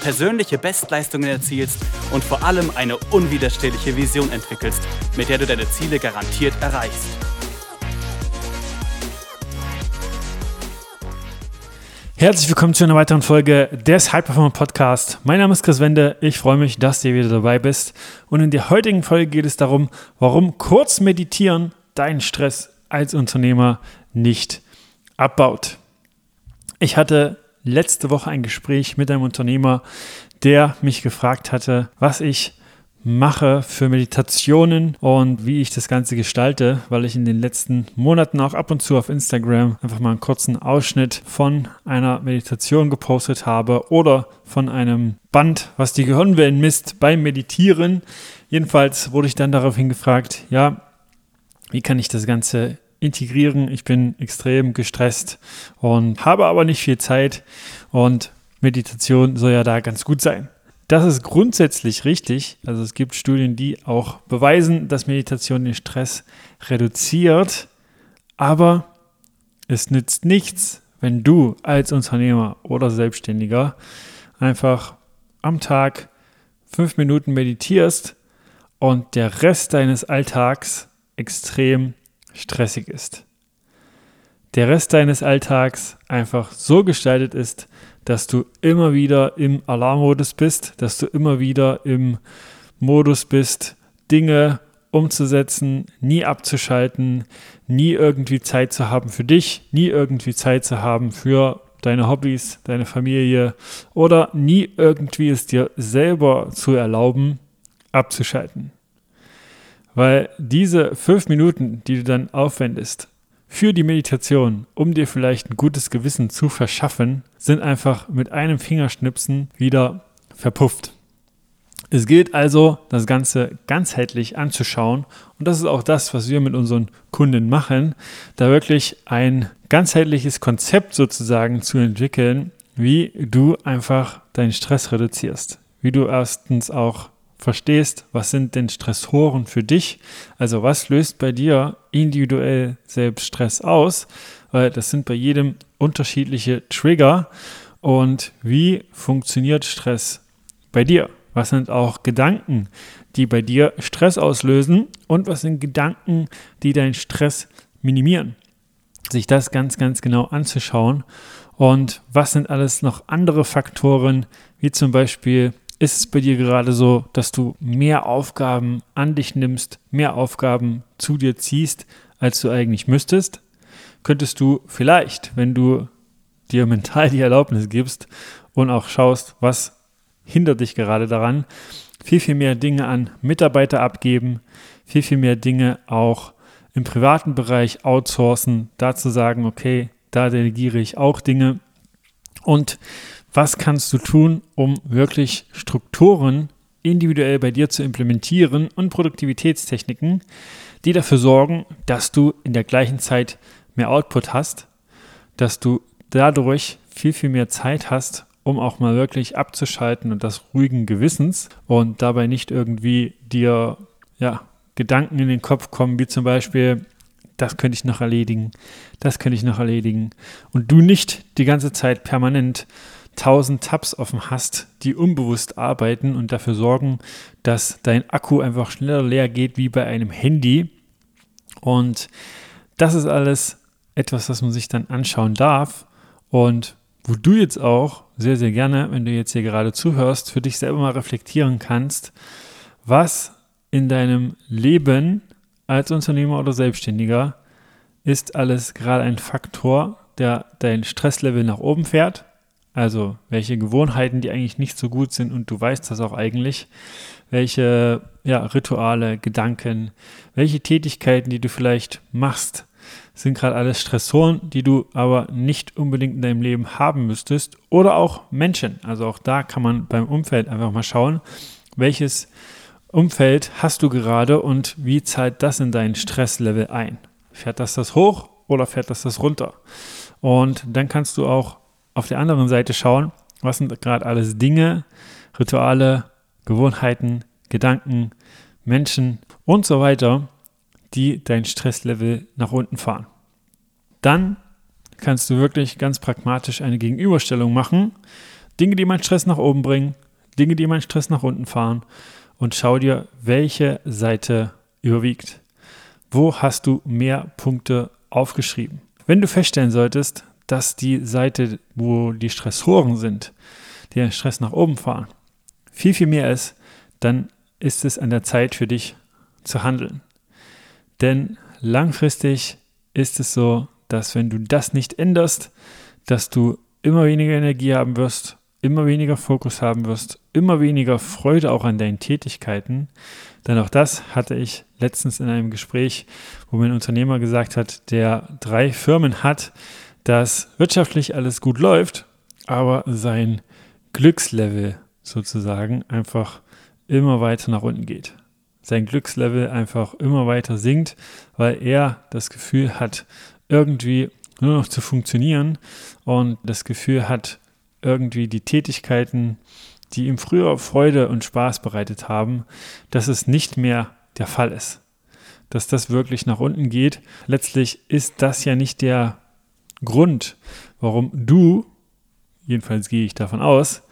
persönliche Bestleistungen erzielst und vor allem eine unwiderstehliche Vision entwickelst, mit der du deine Ziele garantiert erreichst. Herzlich willkommen zu einer weiteren Folge des High Performer Podcast. Mein Name ist Chris Wende. Ich freue mich, dass du wieder dabei bist. Und in der heutigen Folge geht es darum, warum kurz meditieren deinen Stress als Unternehmer nicht abbaut. Ich hatte letzte Woche ein Gespräch mit einem Unternehmer, der mich gefragt hatte, was ich mache für Meditationen und wie ich das Ganze gestalte, weil ich in den letzten Monaten auch ab und zu auf Instagram einfach mal einen kurzen Ausschnitt von einer Meditation gepostet habe oder von einem Band, was die Gehirnwellen misst beim Meditieren. Jedenfalls wurde ich dann daraufhin gefragt, ja, wie kann ich das Ganze integrieren. Ich bin extrem gestresst und habe aber nicht viel Zeit und Meditation soll ja da ganz gut sein. Das ist grundsätzlich richtig. Also es gibt Studien, die auch beweisen, dass Meditation den Stress reduziert. Aber es nützt nichts, wenn du als Unternehmer oder Selbstständiger einfach am Tag fünf Minuten meditierst und der Rest deines Alltags extrem stressig ist. Der Rest deines Alltags einfach so gestaltet ist, dass du immer wieder im Alarmmodus bist, dass du immer wieder im Modus bist, Dinge umzusetzen, nie abzuschalten, nie irgendwie Zeit zu haben für dich, nie irgendwie Zeit zu haben für deine Hobbys, deine Familie oder nie irgendwie es dir selber zu erlauben, abzuschalten. Weil diese fünf Minuten, die du dann aufwendest für die Meditation, um dir vielleicht ein gutes Gewissen zu verschaffen, sind einfach mit einem Fingerschnipsen wieder verpufft. Es gilt also, das Ganze ganzheitlich anzuschauen. Und das ist auch das, was wir mit unseren Kunden machen, da wirklich ein ganzheitliches Konzept sozusagen zu entwickeln, wie du einfach deinen Stress reduzierst. Wie du erstens auch verstehst, was sind denn Stressoren für dich? Also was löst bei dir individuell selbst Stress aus? Weil das sind bei jedem unterschiedliche Trigger. Und wie funktioniert Stress bei dir? Was sind auch Gedanken, die bei dir Stress auslösen? Und was sind Gedanken, die deinen Stress minimieren? Sich das ganz, ganz genau anzuschauen. Und was sind alles noch andere Faktoren, wie zum Beispiel ist es bei dir gerade so, dass du mehr Aufgaben an dich nimmst, mehr Aufgaben zu dir ziehst, als du eigentlich müsstest? Könntest du vielleicht, wenn du dir mental die Erlaubnis gibst und auch schaust, was hindert dich gerade daran, viel, viel mehr Dinge an Mitarbeiter abgeben, viel, viel mehr Dinge auch im privaten Bereich outsourcen, da zu sagen, okay, da delegiere ich auch Dinge und was kannst du tun, um wirklich Strukturen individuell bei dir zu implementieren und Produktivitätstechniken, die dafür sorgen, dass du in der gleichen Zeit mehr Output hast, dass du dadurch viel, viel mehr Zeit hast, um auch mal wirklich abzuschalten und das ruhigen Gewissens und dabei nicht irgendwie dir ja, Gedanken in den Kopf kommen, wie zum Beispiel, das könnte ich noch erledigen, das könnte ich noch erledigen. Und du nicht die ganze Zeit permanent tausend Tabs offen hast, die unbewusst arbeiten und dafür sorgen, dass dein Akku einfach schneller leer geht wie bei einem Handy. Und das ist alles etwas, was man sich dann anschauen darf und wo du jetzt auch sehr, sehr gerne, wenn du jetzt hier gerade zuhörst, für dich selber mal reflektieren kannst, was in deinem Leben als Unternehmer oder Selbstständiger ist alles gerade ein Faktor, der dein Stresslevel nach oben fährt also welche Gewohnheiten, die eigentlich nicht so gut sind und du weißt das auch eigentlich, welche ja, Rituale, Gedanken, welche Tätigkeiten, die du vielleicht machst, sind gerade alles Stressoren, die du aber nicht unbedingt in deinem Leben haben müsstest. Oder auch Menschen. Also auch da kann man beim Umfeld einfach mal schauen, welches Umfeld hast du gerade und wie zahlt das in dein Stresslevel ein? Fährt das das hoch oder fährt das das runter? Und dann kannst du auch auf der anderen Seite schauen, was sind gerade alles Dinge, Rituale, Gewohnheiten, Gedanken, Menschen und so weiter, die dein Stresslevel nach unten fahren. Dann kannst du wirklich ganz pragmatisch eine Gegenüberstellung machen. Dinge, die meinen Stress nach oben bringen, Dinge, die meinen Stress nach unten fahren und schau dir, welche Seite überwiegt. Wo hast du mehr Punkte aufgeschrieben? Wenn du feststellen solltest, dass die Seite, wo die Stressoren sind, den Stress nach oben fahren, viel, viel mehr ist, dann ist es an der Zeit für dich zu handeln. Denn langfristig ist es so, dass wenn du das nicht änderst, dass du immer weniger Energie haben wirst, immer weniger Fokus haben wirst, immer weniger Freude auch an deinen Tätigkeiten. Denn auch das hatte ich letztens in einem Gespräch, wo mir ein Unternehmer gesagt hat, der drei Firmen hat, dass wirtschaftlich alles gut läuft, aber sein Glückslevel sozusagen einfach immer weiter nach unten geht. Sein Glückslevel einfach immer weiter sinkt, weil er das Gefühl hat, irgendwie nur noch zu funktionieren und das Gefühl hat, irgendwie die Tätigkeiten, die ihm früher Freude und Spaß bereitet haben, dass es nicht mehr der Fall ist. Dass das wirklich nach unten geht. Letztlich ist das ja nicht der Grund, warum du, jedenfalls gehe ich davon aus,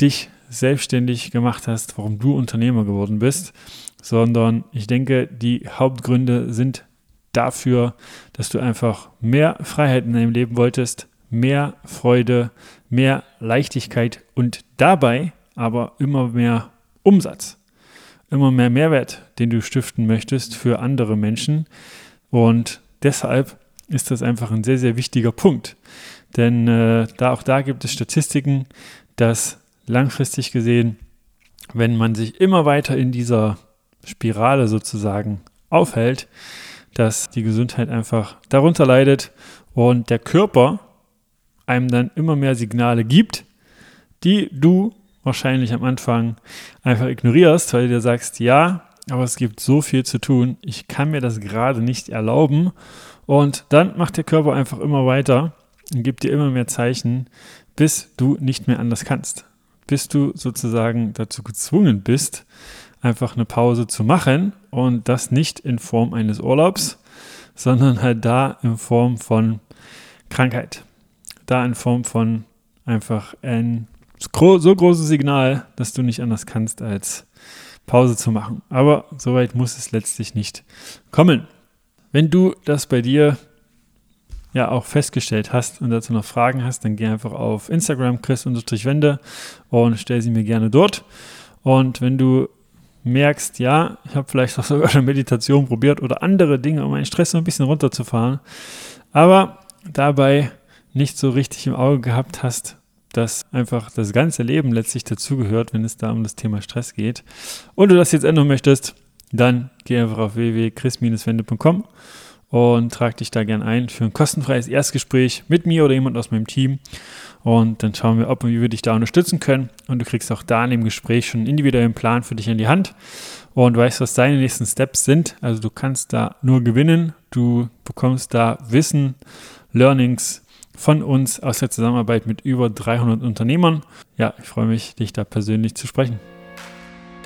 dich selbstständig gemacht hast, warum du Unternehmer geworden bist, sondern ich denke, die Hauptgründe sind dafür, dass du einfach mehr Freiheit in deinem Leben wolltest, mehr Freude, mehr Leichtigkeit und dabei aber immer mehr Umsatz, immer mehr Mehrwert, den du stiften möchtest für andere Menschen. Und deshalb ist das einfach ein sehr, sehr wichtiger Punkt. Denn äh, da auch da gibt es Statistiken, dass langfristig gesehen, wenn man sich immer weiter in dieser Spirale sozusagen aufhält, dass die Gesundheit einfach darunter leidet und der Körper einem dann immer mehr Signale gibt, die du wahrscheinlich am Anfang einfach ignorierst, weil du dir sagst, ja, aber es gibt so viel zu tun, ich kann mir das gerade nicht erlauben. Und dann macht der Körper einfach immer weiter und gibt dir immer mehr Zeichen, bis du nicht mehr anders kannst. Bis du sozusagen dazu gezwungen bist, einfach eine Pause zu machen und das nicht in Form eines Urlaubs, sondern halt da in Form von Krankheit. Da in Form von einfach ein so großes Signal, dass du nicht anders kannst, als Pause zu machen. Aber soweit muss es letztlich nicht kommen. Wenn du das bei dir ja auch festgestellt hast und dazu noch Fragen hast, dann geh einfach auf Instagram chris-wende und stell sie mir gerne dort. Und wenn du merkst, ja, ich habe vielleicht auch sogar schon Meditation probiert oder andere Dinge, um meinen Stress so ein bisschen runterzufahren, aber dabei nicht so richtig im Auge gehabt hast, dass einfach das ganze Leben letztlich dazugehört, wenn es da um das Thema Stress geht und du das jetzt ändern möchtest, dann geh einfach auf www.chris-wende.com und trag dich da gern ein für ein kostenfreies Erstgespräch mit mir oder jemand aus meinem Team. Und dann schauen wir, ob und wie wir dich da unterstützen können. Und du kriegst auch da in dem Gespräch schon einen individuellen Plan für dich in die Hand und weißt, was deine nächsten Steps sind. Also du kannst da nur gewinnen. Du bekommst da Wissen, Learnings von uns aus der Zusammenarbeit mit über 300 Unternehmern. Ja, ich freue mich, dich da persönlich zu sprechen.